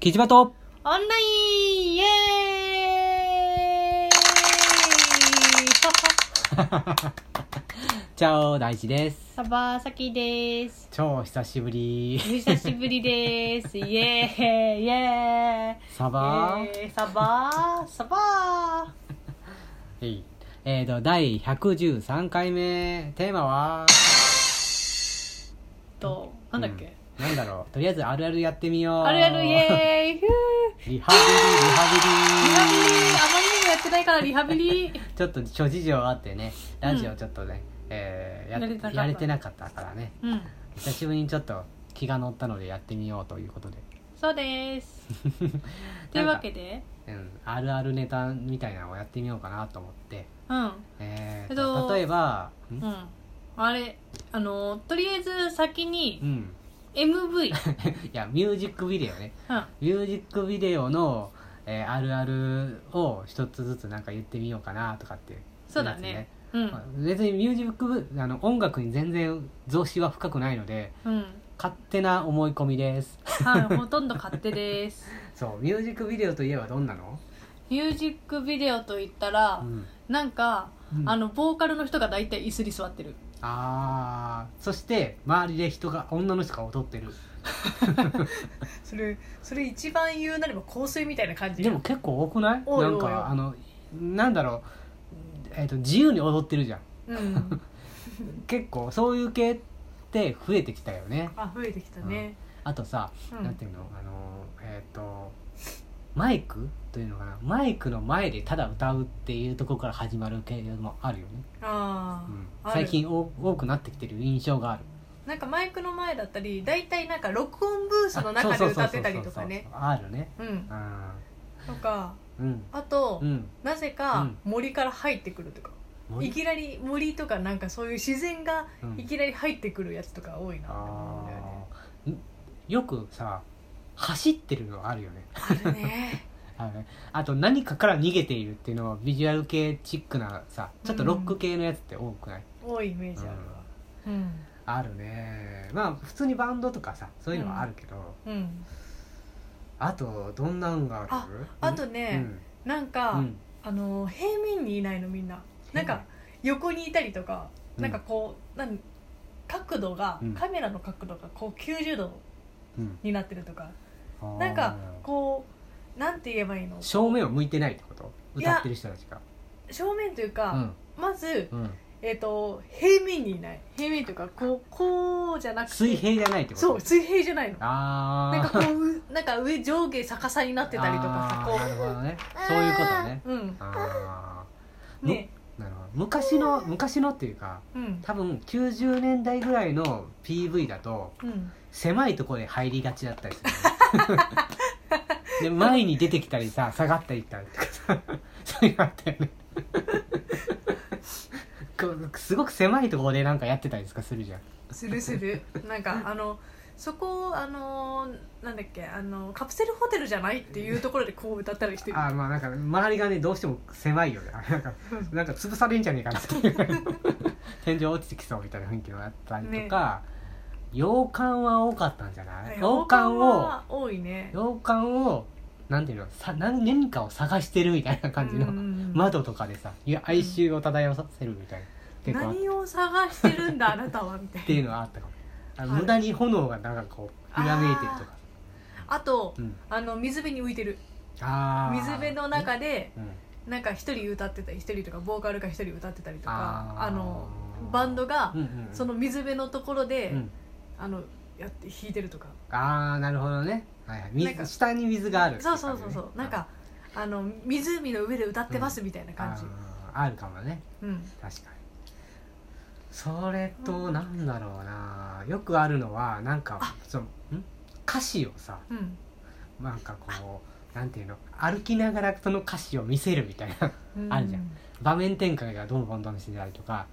キジバト。オンラインイエーイ チャオ大地です。サバサキです。超久しぶり。お久しぶりです。イエーイイエーイ。サバ？イエーイサバ？ーサバ？えい。えーと第113回目。テーマは？ーとなんだっけ、うんなんだろう。とりあえずあるあるやってみよう。あるあるイエーイ。ふーリハビリリハビリ。リハビリ。あまりにもやってないからリハビリ。ちょっと諸事情あってねラジオちょっとね、えーややれてなかったやれてなかったからね。うん。久しぶりにちょっと気が乗ったのでやってみようということで。そうです。というわけで。うん、あるあるネタみたいなのをやってみようかなと思って、うん。えーえっと例えばん？うん。あれあのとりあえず先にうん MV いやミュージックビデオね。うん。ミュージックビデオの、えーあるあるを一つずつなんか言ってみようかなとかって。いうそうだね。うん。まあ別にミュージックビあの音楽に全然増資は深くないのでうん。勝手な思い込みです。はい ほとんど勝手です。そうミュージックビデオといえばどんなの、ミュージックビデオといったら、うん。なんか、うん。あのボーカルの人が大体椅子に座ってるあー。そして周りで人が女の人が踊ってる。それそれ一番言うなれば香水みたいな感じでも結構多くない？多い多い。なんかあのなんだろう、えー、と自由に踊ってるじゃん。うん。結構そういう系って増えてきたよね。あ増えてきたね。あとさ、うん。なんていうの？あのえっ、とマイク？というのかな？マイクの前でただ歌うっていうところから始まる系もあるよね、あうん、最近多多くなってきてる印象がある。なんかマイクの前だったり大体なんか録音ブースの中で歌ってたりとかね。あるね。うん。あとかーうん。あと、うん。なぜかうん。森から入ってくるとか、森？いきなり森とかなんかそういう自然がうん。いきなり入ってくるやつとか多いなって思うんだよね。よくさ走ってるのあるよね。あるね。あのね。あと何かから逃げているっていうのはビジュアル系チックなさちょっとロック系のやつって多くない、多いイメージあるわ。うん。あるね。まあ普通にバンドとかさそういうのはあるけど、うん。あとどんなんがある？ああとねなんか、うん。あの平面にいないのみんななんか横にいたりとか、うん。なんかこうなん角度が、うん。カメラの角度がこう90度うん。になってるとかなんかこうなんて言えばいいの？正面を向いてないってこと？歌ってる人たちが。正面というか、うん。まず、うん。えー、と平面にいない。平面というかこうこうじゃなくて。水平じゃないってこと？そう水平じゃないの。ああなんかこううなんか上上下逆さになってたりとかさこなるほどね。そういうことね。ううん。ああね。なるほど。昔の昔のっていうかうん。多分90年代ぐらいの PV だとうん。狭いところで入りがちだったりする で前に出てきたりさ下がったりしたりとかさ。そういうのあったよね。こうすごく狭いところでなんかやってたりとかするじゃん。するする。なんかあのそこあのなんだっけあのカプセルホテルじゃないっていうところでこう歌ったりしてる。あーまあなんか周りがねどうしても狭いよね。なんかなんか潰されんじゃねえかなっていう天井落ちてきそうみたいな雰囲気のやったりとか、洋館は多かったんじゃない？洋館をは多いね。洋館をなんていうの？さ何何かを探してるみたいな感じの、うん窓とかでさいや哀愁を漂わさせるみたいな、結構何を探してるんだあなたはみたいな。ていうのはあったかも。あのはい。無駄に炎がなんかこうひらめいてるとか。あとうん。あの水辺に浮いてる。あー。水辺の中でうん。なんか一人歌ってたり一人とかボーカルが一人歌ってたりとかあのバンドがうんうん。その水辺のところで、うんあのやって弾いてるとか。ああなるほどね、はいはい、なんか水下に水があるっていそうそうそうそう。なんかあの湖の上で歌ってますみたいな感じ、あーあるかもね。うん。確かに。それとなんだろうな。よくあるのはなんかそのん？歌詞をさうん。なんかこうなんていうの？歩きながらその歌詞を見せるみたいなうん。あるじゃん。場面転換がどんどんどんしてたりとか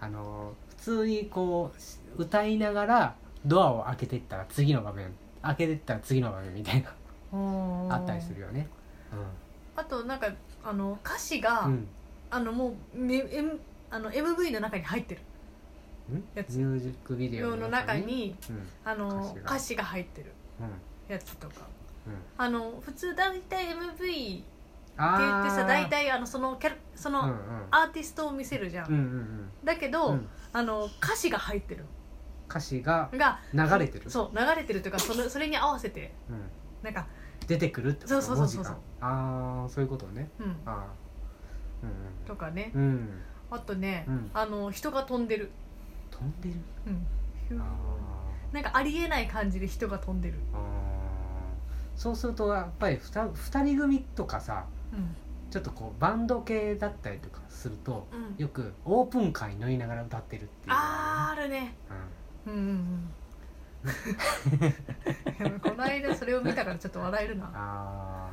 あの普通にこう歌いながらドアを開けていったら次の場面開けていったら次の場面みたいなあったりするよね。あとなんかあの歌詞が、うん、あのもう、め M、あの MV の中に入ってる。うん、ミやつ。ュージックビデオの中に？うん。あの歌詞が。入ってる。うん。やつとか。あの普通大体 MV って言あってさー大体あのそのキャラその、うんうん。アーティストを見せるじゃん、うんうんうん。だけど、うん。あの歌詞が入ってる歌詞が流れてる。そう流れてるというかそのそれに合わせてうん。なんか出てくるってこと？そうそうそうそう。文字が。ああそういうことね。うん。あー。とかねうんうん。うん。あとね、うん。あの人が飛んでる、飛んでる？うん。ヒュー。あなんかありえない感じで人が飛んでる、ーあー。そうするとやっぱり 2, 二人組とかさうん。ちょっとこうバンド系だったりとかするとうん、よくオープンカーに乗りながら歌ってるっていうのがあーあるね。うんうんうんうん。この間それを見たからちょっと笑えるな。あ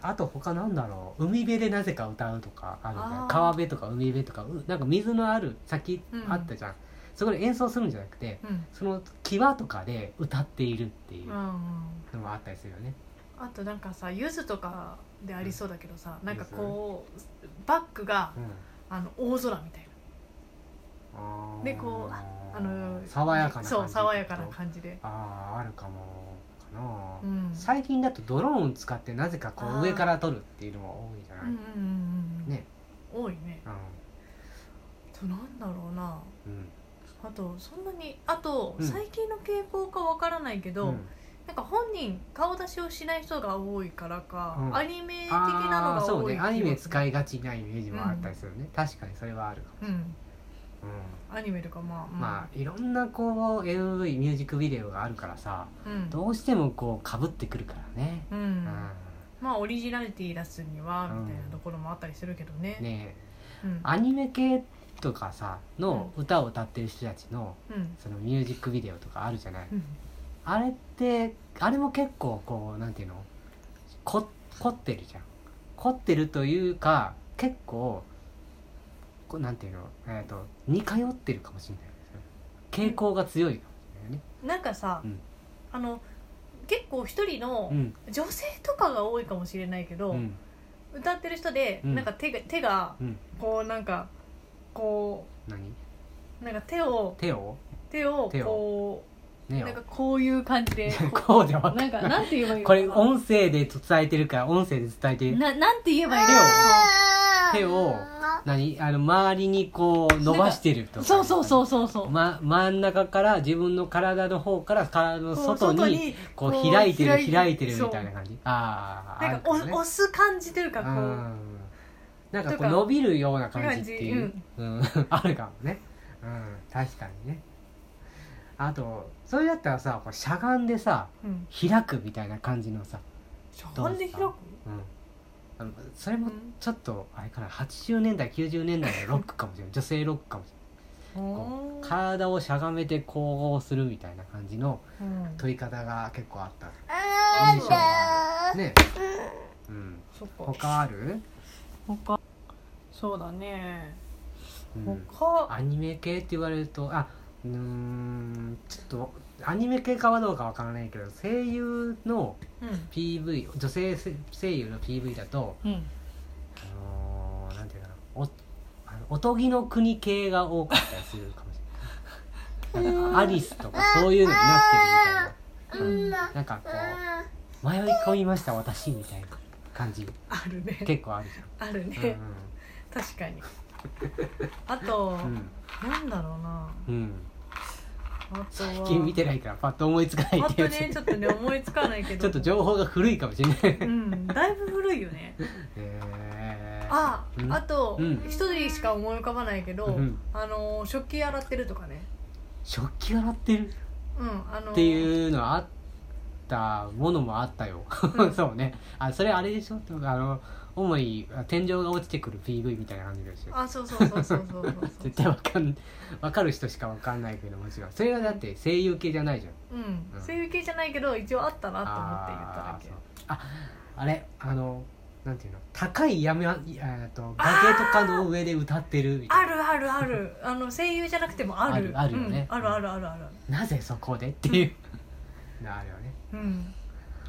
あと他なんだろう。海辺でなぜか歌うとかあるんだよあー。川辺とか海辺とか。うなんか水のある先うん。あったじゃん、そこで演奏するんじゃなくてうん。その際とかで歌っているっていううんうん。のもあったりするよね、あとなんかさゆずとかでありそうだけどさ、なんかこうバックがうん。あの大空みたいあー。でこうなあの爽やかな感じ。そう爽やかな感じで。あああるかもかな、うん。最近だとドローン使ってなぜかこう上から撮るっていうのも多いじゃない、うんうんうんうんね。多いね。うん。となんだろうな。うん。あとそんなにあと、うん。最近の傾向かわからないけど、うん。なんか本人顔出しをしない人が多いからか、うん。アニメ的なのが多いね。アニメ使いいがちなイメージもあったりするね、確かにそれはあるかも、うんうんアニメとかまあまあ。いろんなこう MV ミュージックビデオがあるからさあうん。どうしてもこうかぶってくるからね、うん、うん。まあオリジナリティ出すにはうん。みたいなところもあったりするけどね。ねうん。アニメ系とかさの歌を歌ってる人たちのうん。そのミュージックビデオとかあるじゃない、うん。あれってあれも結構こうなんていうの？こ凝ってるじゃん。凝ってるというか結構こうなんていうの、えー、と似通ってるかもしれない傾向が強いかもしれないね。なんかさ、うん。あの結構一人のうん。女性とかが多いかもしれないけど、うん。歌ってる人で、うん。なんか手が手がうん。こうなんかこ何？うなんか手を手を？手を手を？こねうなんかこういう感じでこうじゃわかんなんかなんて言えばいいのこれかな音声で伝えてるから音声で伝えて。ななんて言えばいいの手を何？あの周りにこう伸ばしてるとか。そうそうそうそうそう。ま、真ん中から自分の体の方から体の外にこう開いてる開いてるみたいなそ感じ。ああうなんかね。押す感じというかこう。うん。なんかこう伸びるような感じっていう感、うん、あるかもね。うん。確かにね。あとそれだったらさこうしゃがんでさうん。開くみたいな感じのさ、しゃがんで開く？うん、あのそれもちょっとあれかな80年代90年代の ロックかもしれない女性ロックかもしれないこう体をしゃがめてこうするみたいな感じのうん。撮り方が結構あった。あ印象が。あるねうん。他ある、他。そうだね。うん、他。アニメ系って言われるとあうーんちょっとアニメ系かはどうかわからないけど声優のうん。PV 女性声優の PV だとうん。あのーなんていうかなおあのおとぎの国系が多かったりするかもしれない。なんかアリスとかそういうのになってるみたいな、うん。なんかこう迷い込みました私みたいな感じ。あるね。結構あるじゃん、あるね。確かに。あとうんうん。なんだろうな。うん、最近見てないからパッと思いつかないってやつ、ねちょっとね思いつかないけど。ちょっと情報が古いかもしれない、うんだいぶ古いよね。えー。あうん。あとうん。一人しか思い浮かばないけどうん。あの食器洗ってるとかね。食器洗ってる？うんあのっていうのはあったものもあったよ、うん。そうね。あそれあれでしょ？あの主に天井が落ちてくる PV みたいな感じでしょあそうそうそうそうそうそうそう。絶対わかんわかる人しかわかんないけどもちろん。それはだって声優系じゃないじゃん。うん。うん。そういう系じゃないけど一応あったなと思って言っただけ。あああれ？あのなんていうの？高い山えっと崖とかの上で歌ってるみたいな。あるあるある。あの声優じゃなくてもある。あるあるよね。うんあるあるあるある。なぜそこでっていう。のあるよね。うん。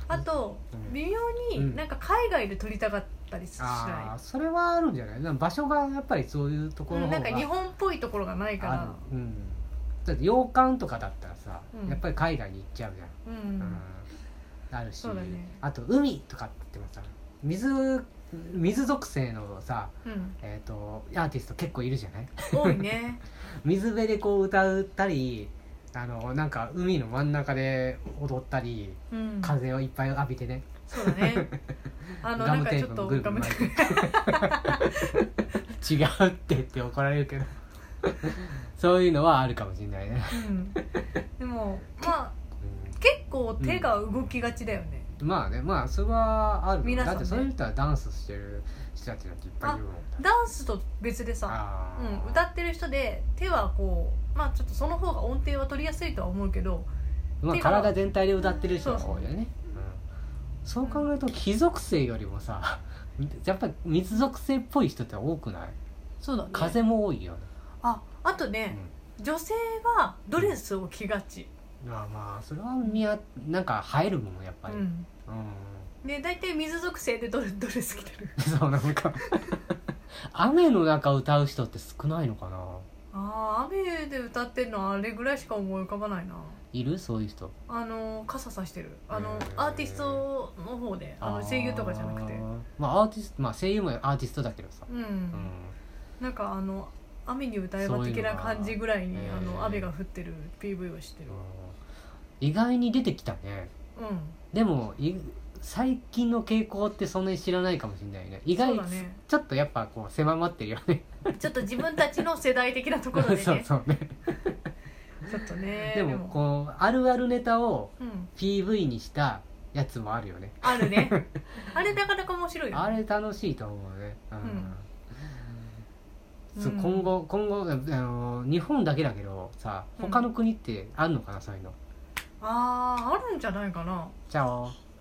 あとうん。微妙うん。になんか海外で撮りたかったりしあなあそれはあるんじゃない？場所がやっぱりそういうとこい、うん、ろの方がなんか日本っぽいところがないかあらる。うん。だって洋館とかだったらさ、うん。やっぱり海外に行っちゃうじゃん、うん、うん。あるし、そうだね。あと海とかって言ってもさ水水属性のさ、うん。えー、とアーティスト結構いるじゃない？多いね。水辺でこう歌ったりあのなんか海の真ん中で踊ったりうん。風をいっぱい浴びてね、そうだね。あのなんかちょっとガムテープ。違うって言って怒られるけど。そういうのはあるかもしれないね、うん。でもまあう結構手が動きがちだよね、んまあねまあそれはある。ね。だってそういう人はダンスしてる人たちだっていっぱいいるもんダンスと別でさ、うん、歌ってる人で手はこうまあちょっとその方が音程は取りやすいとは思うけどまあ、体全体で歌ってる人が多いよね。うんそう考えると火属性よりもさ やっぱり水属性っぽい人って多くない？そうだね。風も多いよね、ああとね、女性はドレスを着がち、うん、まあまあそれは見やなんか映えるもんやっぱり、うん、うん。で大体水属性でドレドレス着てる。そうなんか。雨の中歌う人って少ないのかな？ああ雨で歌ってるのはあれぐらいしか思い浮かばないないる？そういう人。あの傘さしてる。あのアーティストの方であの声優とかじゃなくて。まあアーティストまあ声優もアーティストだけどさ、うん、うん。なんかあの雨に歌えば的な感じぐらいにあの雨が降ってる PV をしてる。意外に出てきたね。うん。でもい最近の傾向ってそんなに知らないかもしれないね。意外そうだね。ちょっとやっぱこう狭まってるよね。ちょっと自分たちの世代的なところでね。そうそうねちょっとねでもこうあるあるネタをう、うん、PV にしたやつもあるよね。あるね。あれなかなか面白いよあれ楽しいと思うね、うん。そううん。今後今後あの日本だけだけどさうん。他の国ってあるのかな、そういうの？あああるんじゃないかな。じゃあ